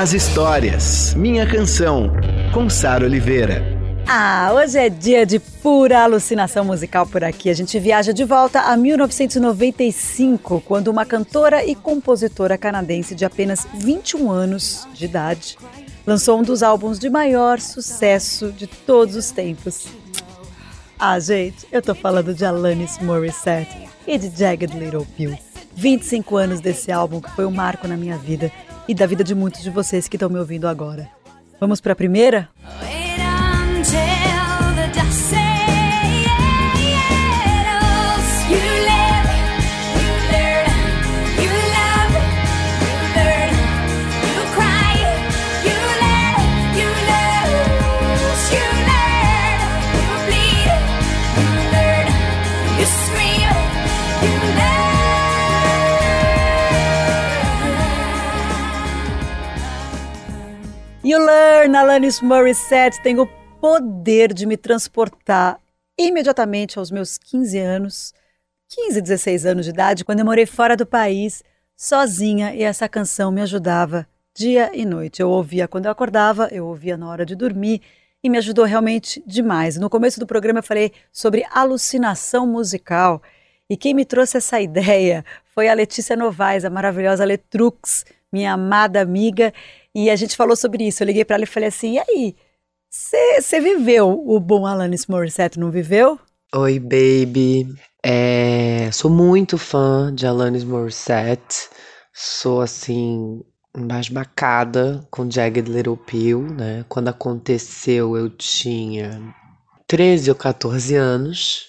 as histórias. Minha canção, com Sara Oliveira. Ah, hoje é dia de pura alucinação musical por aqui. A gente viaja de volta a 1995, quando uma cantora e compositora canadense de apenas 21 anos de idade lançou um dos álbuns de maior sucesso de todos os tempos. Ah, gente, eu tô falando de Alanis Morissette e de Jagged Little Pill. 25 anos desse álbum que foi um marco na minha vida e da vida de muitos de vocês que estão me ouvindo agora. Vamos para a primeira? Learn, Alanis Morissette, tem o poder de me transportar imediatamente aos meus 15 anos, 15, 16 anos de idade, quando eu morei fora do país, sozinha, e essa canção me ajudava dia e noite. Eu ouvia quando eu acordava, eu ouvia na hora de dormir, e me ajudou realmente demais. No começo do programa eu falei sobre alucinação musical, e quem me trouxe essa ideia foi a Letícia Novaes, a maravilhosa Letrux, minha amada amiga, e a gente falou sobre isso. Eu liguei para ela e falei assim: e aí? Você viveu o bom Alanis Morissette, não viveu? Oi, baby. É, sou muito fã de Alanis Morissette. Sou, assim, embasbacada com Jagged Little Pill, né? Quando aconteceu, eu tinha 13 ou 14 anos.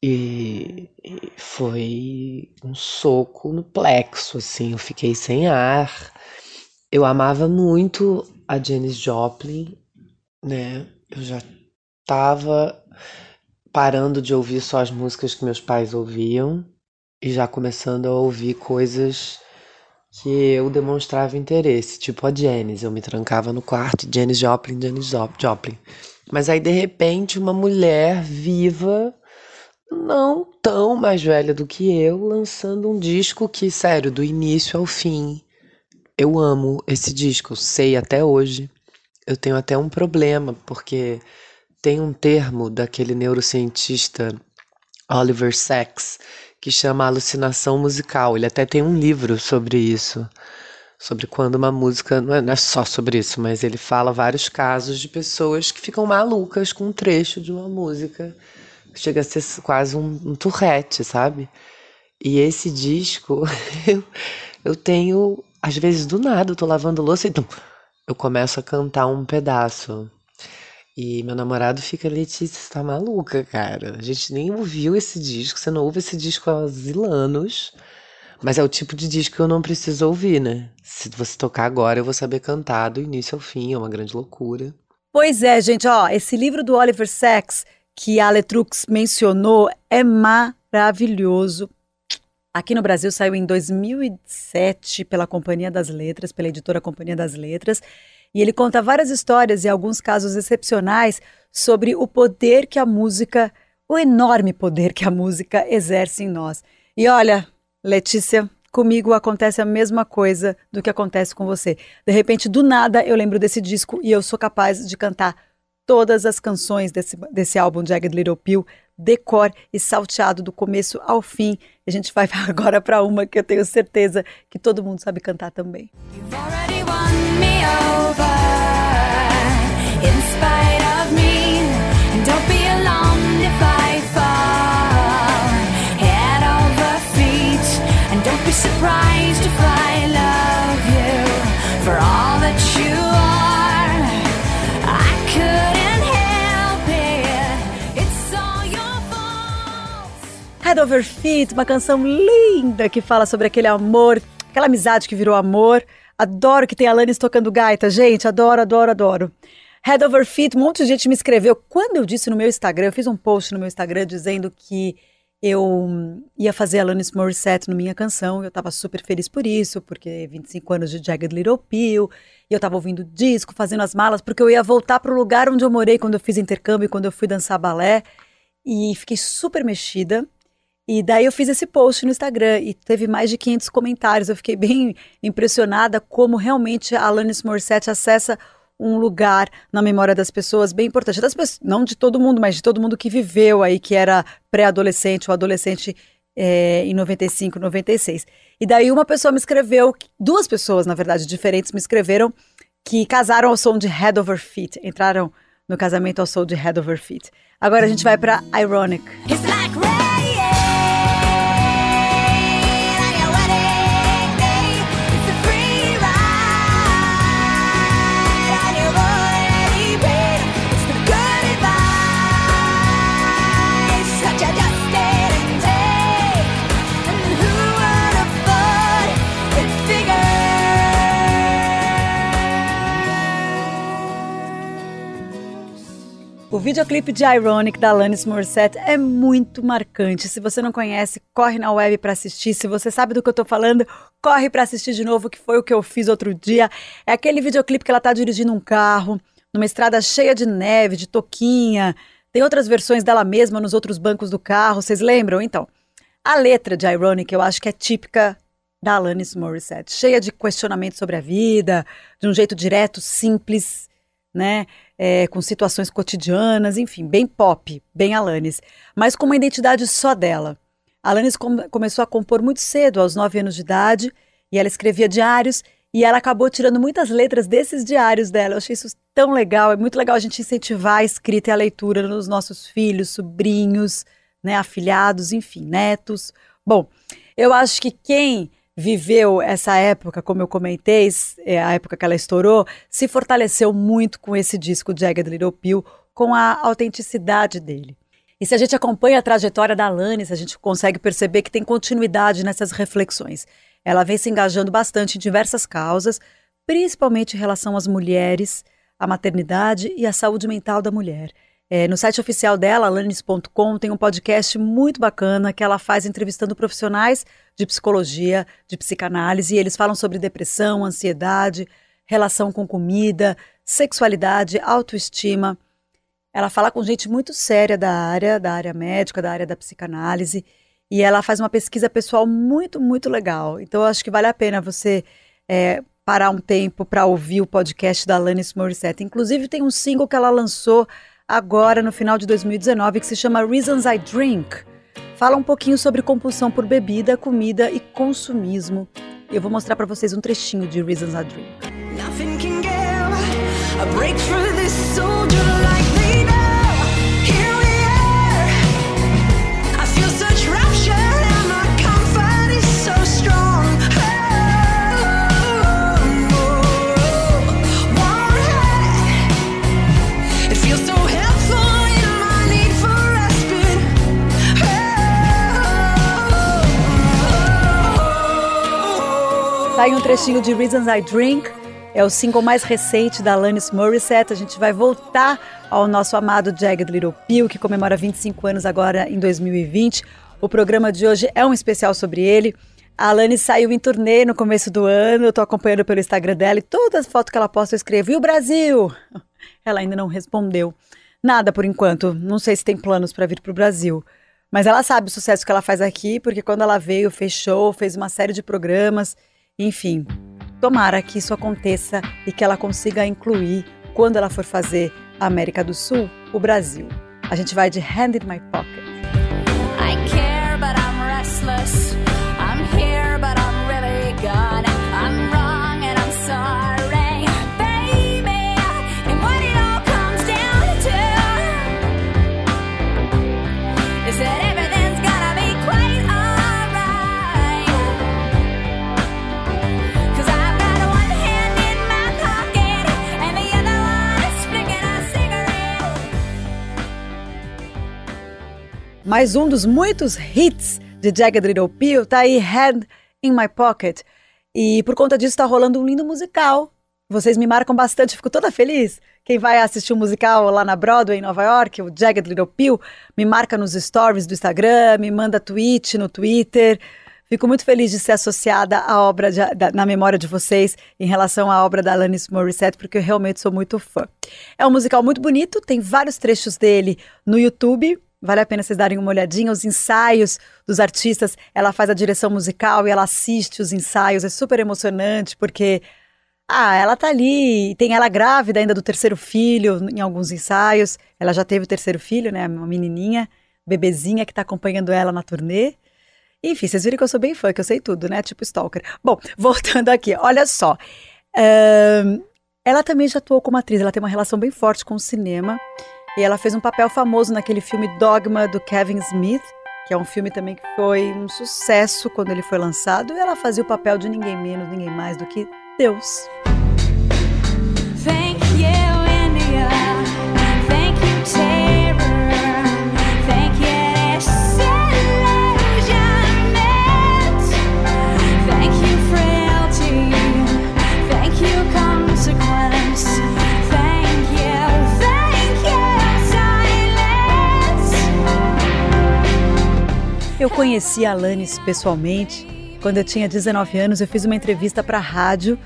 E foi um soco no plexo, assim. Eu fiquei sem ar. Eu amava muito a Janis Joplin, né? Eu já tava parando de ouvir só as músicas que meus pais ouviam e já começando a ouvir coisas que eu demonstrava interesse, tipo a Janis. Eu me trancava no quarto, Janis Joplin, Janis Joplin. Mas aí, de repente, uma mulher viva, não tão mais velha do que eu, lançando um disco que, sério, do início ao fim, eu amo esse disco, sei até hoje. Eu tenho até um problema, porque tem um termo daquele neurocientista Oliver Sacks que chama alucinação musical. Ele até tem um livro sobre isso. Sobre quando uma música. Não é, não é só sobre isso, mas ele fala vários casos de pessoas que ficam malucas com um trecho de uma música. Chega a ser quase um, um tourette, sabe? E esse disco, eu, eu tenho às vezes, do nada, eu tô lavando louça e então, eu começo a cantar um pedaço. E meu namorado fica, Letícia, você tá maluca, cara. A gente nem ouviu esse disco, você não ouve esse disco há anos. Mas é o tipo de disco que eu não preciso ouvir, né? Se você tocar agora, eu vou saber cantar do início ao fim, é uma grande loucura. Pois é, gente, ó, esse livro do Oliver Sacks que a Letrux mencionou é maravilhoso. Aqui no Brasil saiu em 2007 pela Companhia das Letras, pela editora Companhia das Letras, e ele conta várias histórias e alguns casos excepcionais sobre o poder que a música, o enorme poder que a música exerce em nós. E olha, Letícia, comigo acontece a mesma coisa do que acontece com você. De repente, do nada, eu lembro desse disco e eu sou capaz de cantar todas as canções desse, desse álbum Jagged Little Pill decor e salteado do começo ao fim. A gente vai agora para uma que eu tenho certeza que todo mundo sabe cantar também. surprised Head Over Feet, uma canção linda que fala sobre aquele amor, aquela amizade que virou amor. Adoro que tem Alanis tocando gaita, gente. Adoro, adoro, adoro. Head over feet, um monte de gente me escreveu. Quando eu disse no meu Instagram, eu fiz um post no meu Instagram dizendo que eu ia fazer Alanis Morissette no Minha Canção. Eu estava super feliz por isso, porque 25 anos de Jagged Little Pill, e eu estava ouvindo disco, fazendo as malas, porque eu ia voltar para o lugar onde eu morei quando eu fiz intercâmbio, quando eu fui dançar balé. E fiquei super mexida. E daí eu fiz esse post no Instagram e teve mais de 500 comentários. Eu fiquei bem impressionada como realmente a Alanis Morissette acessa um lugar na memória das pessoas bem importante. Das pessoas, não de todo mundo, mas de todo mundo que viveu aí, que era pré-adolescente ou adolescente é, em 95, 96. E daí uma pessoa me escreveu, duas pessoas, na verdade, diferentes, me escreveram que casaram ao som de Head Over Feet, entraram no casamento ao som de Head Over Feet. Agora a gente vai para Ironic. It's like videoclipe de Ironic da Alanis Morissette é muito marcante. Se você não conhece, corre na web para assistir. Se você sabe do que eu tô falando, corre para assistir de novo, que foi o que eu fiz outro dia. É aquele videoclipe que ela tá dirigindo um carro, numa estrada cheia de neve, de toquinha. Tem outras versões dela mesma nos outros bancos do carro, vocês lembram? Então, a letra de Ironic eu acho que é típica da Alanis Morissette, cheia de questionamentos sobre a vida, de um jeito direto, simples, né? É, com situações cotidianas, enfim, bem pop, bem Alanis, mas com uma identidade só dela. Alanis com, começou a compor muito cedo, aos 9 anos de idade, e ela escrevia diários, e ela acabou tirando muitas letras desses diários dela. Eu achei isso tão legal, é muito legal a gente incentivar a escrita e a leitura nos nossos filhos, sobrinhos, né, afilhados, enfim, netos. Bom, eu acho que quem viveu essa época, como eu comentei, é, a época que ela estourou, se fortaleceu muito com esse disco Jagged Little Pill, com a autenticidade dele. E se a gente acompanha a trajetória da Alanis, a gente consegue perceber que tem continuidade nessas reflexões. Ela vem se engajando bastante em diversas causas, principalmente em relação às mulheres, à maternidade e à saúde mental da mulher. É, no site oficial dela, alanis.com, tem um podcast muito bacana que ela faz entrevistando profissionais de psicologia, de psicanálise, e eles falam sobre depressão, ansiedade, relação com comida, sexualidade, autoestima. Ela fala com gente muito séria da área, da área médica, da área da psicanálise, e ela faz uma pesquisa pessoal muito, muito legal. Então, eu acho que vale a pena você é, parar um tempo para ouvir o podcast da Alanis Morissette. Inclusive, tem um single que ela lançou agora no final de 2019 que se chama Reasons I Drink. Fala um pouquinho sobre compulsão por bebida, comida e consumismo. Eu vou mostrar para vocês um trechinho de Reasons I Drink. Tá aí um trechinho de Reasons I Drink, é o single mais recente da Alanis Morissette. A gente vai voltar ao nosso amado Jagged Little Pill, que comemora 25 anos agora em 2020. O programa de hoje é um especial sobre ele. A Alanis saiu em turnê no começo do ano, eu tô acompanhando pelo Instagram dela e todas as fotos que ela posta eu escrevo, e o Brasil? Ela ainda não respondeu. Nada por enquanto, não sei se tem planos para vir para o Brasil. Mas ela sabe o sucesso que ela faz aqui, porque quando ela veio, fechou, fez uma série de programas enfim, tomara que isso aconteça e que ela consiga incluir, quando ela for fazer a América do Sul, o Brasil. A gente vai de Hand in My Pocket. Mais um dos muitos hits de Jagged Little Pill tá aí Hand in My Pocket. E por conta disso está rolando um lindo musical. Vocês me marcam bastante, fico toda feliz. Quem vai assistir o um musical lá na Broadway, em Nova York, o Jagged Little Pill, me marca nos stories do Instagram, me manda tweet no Twitter. Fico muito feliz de ser associada à obra de, da, na memória de vocês em relação à obra da Alanis Morissette, porque eu realmente sou muito fã. É um musical muito bonito, tem vários trechos dele no YouTube. Vale a pena vocês darem uma olhadinha, os ensaios dos artistas. Ela faz a direção musical e ela assiste os ensaios. É super emocionante, porque ah, ela tá ali, tem ela grávida ainda do terceiro filho em alguns ensaios. Ela já teve o terceiro filho, né? Uma menininha, bebezinha que tá acompanhando ela na turnê. Enfim, vocês viram que eu sou bem fã, que eu sei tudo, né? Tipo Stalker. Bom, voltando aqui, olha só. Um, ela também já atuou como atriz, ela tem uma relação bem forte com o cinema. E ela fez um papel famoso naquele filme Dogma do Kevin Smith, que é um filme também que foi um sucesso quando ele foi lançado. E ela fazia o papel de ninguém menos, ninguém mais do que Deus. Eu conheci a Alanis pessoalmente quando eu tinha 19 anos. Eu fiz uma entrevista para a rádio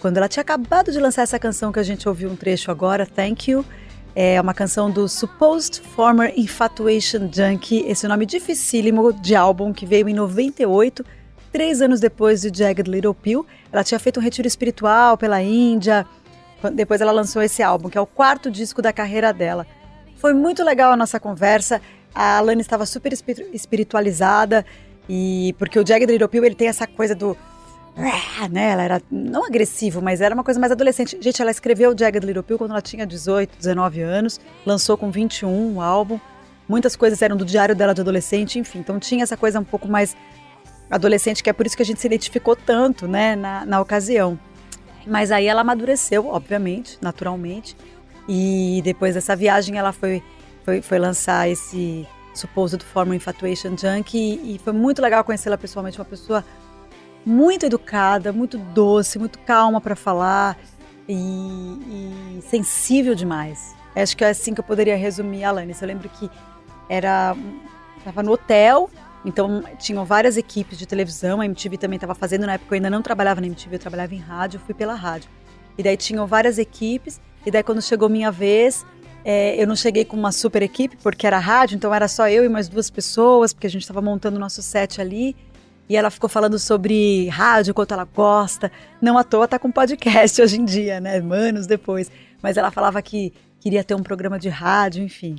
quando ela tinha acabado de lançar essa canção que a gente ouviu um trecho agora, Thank You. É uma canção do Supposed Former Infatuation Junkie, esse nome dificílimo de álbum que veio em 98, três anos depois de Jagged Little Pill. Ela tinha feito um retiro espiritual pela Índia, depois ela lançou esse álbum, que é o quarto disco da carreira dela. Foi muito legal a nossa conversa. A Alana estava super espiritualizada e porque o Jagged Little Pill ele tem essa coisa do né? Ela era não agressivo, mas era uma coisa mais adolescente. Gente, ela escreveu o Jagged Little Pill quando ela tinha 18, 19 anos, lançou com 21 o álbum. Muitas coisas eram do diário dela de adolescente, enfim. Então tinha essa coisa um pouco mais adolescente, que é por isso que a gente se identificou tanto, né, na, na ocasião. Mas aí ela amadureceu, obviamente, naturalmente. E depois dessa viagem ela foi foi, foi lançar esse Supposed Former Infatuation Junkie e, e foi muito legal conhecê-la pessoalmente, uma pessoa muito educada, muito doce, muito calma para falar e, e, sensível demais. Acho que é assim que eu poderia resumir a Alanis. Eu lembro que era estava no hotel, então tinham várias equipes de televisão, a MTV também estava fazendo, na época eu ainda não trabalhava na MTV, eu trabalhava em rádio, fui pela rádio. E daí tinham várias equipes, e daí quando chegou minha vez, é, eu não cheguei com uma super equipe, porque era rádio, então era só eu e mais duas pessoas, porque a gente estava montando o nosso set ali. E ela ficou falando sobre rádio, quanto ela gosta. Não à toa tá com podcast hoje em dia, né? Anos depois. Mas ela falava que queria ter um programa de rádio, enfim.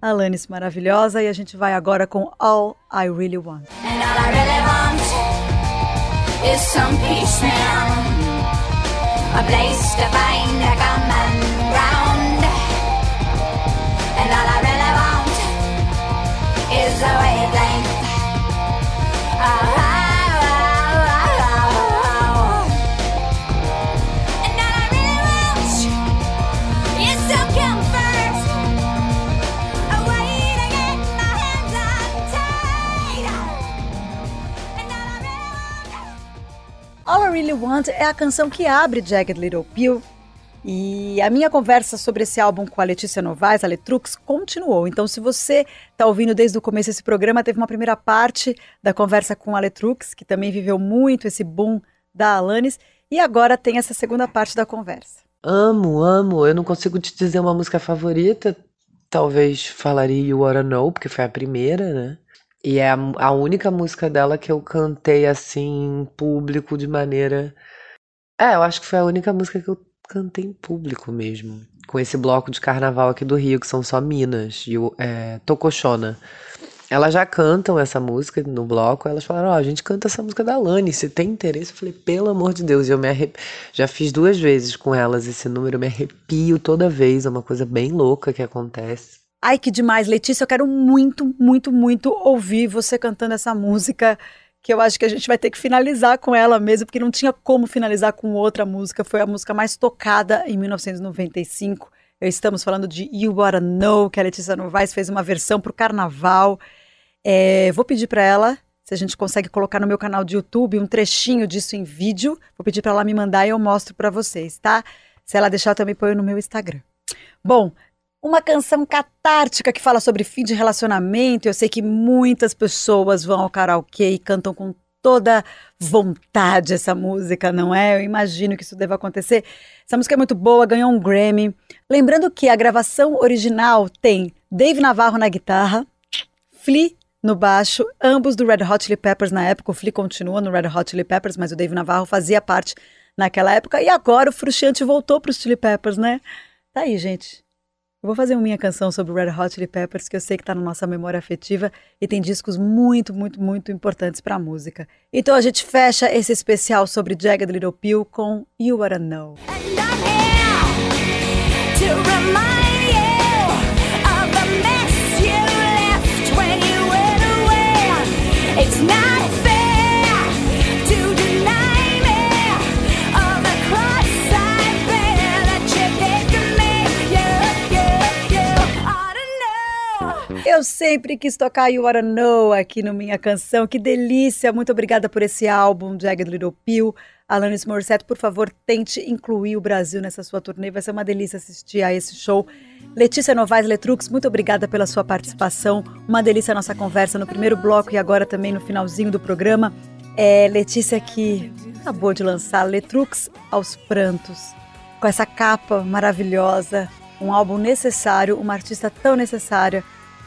Alanis maravilhosa e a gente vai agora com All I Really Want. And all I really want is some peace now. A place to find Really Want é a canção que abre Jagged Little Pill e a minha conversa sobre esse álbum com a Letícia Novaes, a Letrux, continuou. Então, se você está ouvindo desde o começo esse programa, teve uma primeira parte da conversa com a Letrux, que também viveu muito esse boom da Alanis, e agora tem essa segunda parte da conversa. Amo, amo. Eu não consigo te dizer uma música favorita. Talvez falaria You Wanna Know, porque foi a primeira, né? E é a, a única música dela que eu cantei assim em público de maneira. É, eu acho que foi a única música que eu cantei em público mesmo. Com esse bloco de carnaval aqui do Rio, que são só Minas, e o é, Tocochona. Elas já cantam essa música no bloco, elas falaram, ó, oh, a gente canta essa música da Lani, se tem interesse? Eu falei, pelo amor de Deus, e eu me arrep... já fiz duas vezes com elas esse número, eu me arrepio toda vez, é uma coisa bem louca que acontece. Ai, que demais, Letícia, eu quero muito, muito, muito ouvir você cantando essa música que eu acho que a gente vai ter que finalizar com ela mesmo, porque não tinha como finalizar com outra música. Foi a música mais tocada em 1995. Estamos falando de You Wanna Know, que a Letícia Novaes fez uma versão para o carnaval. É, vou pedir para ela se a gente consegue colocar no meu canal de YouTube um trechinho disso em vídeo. Vou pedir para ela me mandar e eu mostro para vocês, tá? Se ela deixar, eu também ponho no meu Instagram. Bom, uma canção catártica que fala sobre fim de relacionamento. Eu sei que muitas pessoas vão ao karaokê e cantam com toda vontade essa música, não é? Eu imagino que isso deva acontecer. Essa música é muito boa, ganhou um Grammy. Lembrando que a gravação original tem Dave Navarro na guitarra, Flea no baixo, ambos do Red Hot Chili Peppers na época. O Flea continua no Red Hot Chili Peppers, mas o Dave Navarro fazia parte naquela época. E agora o Frustiante voltou para os Chili Peppers, né? Tá aí, gente. Eu vou fazer uma minha canção sobre Red Hot Chili Peppers, que eu sei que está na nossa memória afetiva e tem discos muito, muito, muito importantes para a música. Então a gente fecha esse especial sobre Jagged Little Pill com You Wanna Know. It's not Eu sempre quis tocar You Oughta Know aqui no Minha Canção. Que delícia! Muito obrigada por esse álbum, Jagged Little Pill. Alanis Morissette, por favor, tente incluir o Brasil nessa sua turnê. Vai ser uma delícia assistir a esse show. Letícia Novaes Letrux, muito obrigada pela sua participação. Uma delícia a nossa conversa no primeiro bloco e agora também no finalzinho do programa. É Letícia que acabou de lançar Letrux aos prantos, com essa capa maravilhosa, um álbum necessário, uma artista tão necessária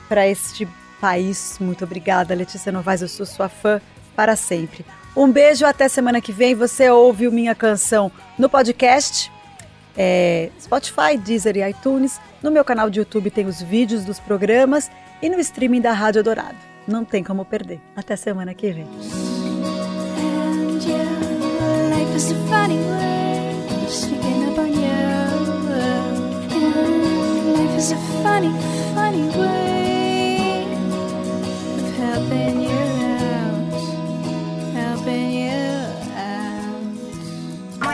para este país. Muito obrigada, Letícia Novaes, eu sou sua fã para sempre. Um beijo, até semana que vem. Você ouve Minha Canção no podcast, é, Spotify, Deezer e iTunes. No meu canal de YouTube tem os vídeos dos programas e no streaming da Rádio Dourado. Não tem como perder. Até semana que vem.